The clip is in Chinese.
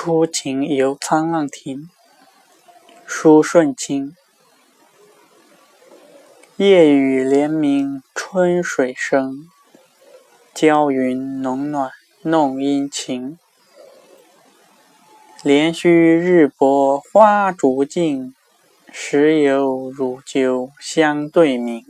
初晴游沧浪亭，舒顺清。夜雨连绵春水生，娇云浓暖弄阴晴。连须日薄花烛尽，时有乳酒相对鸣。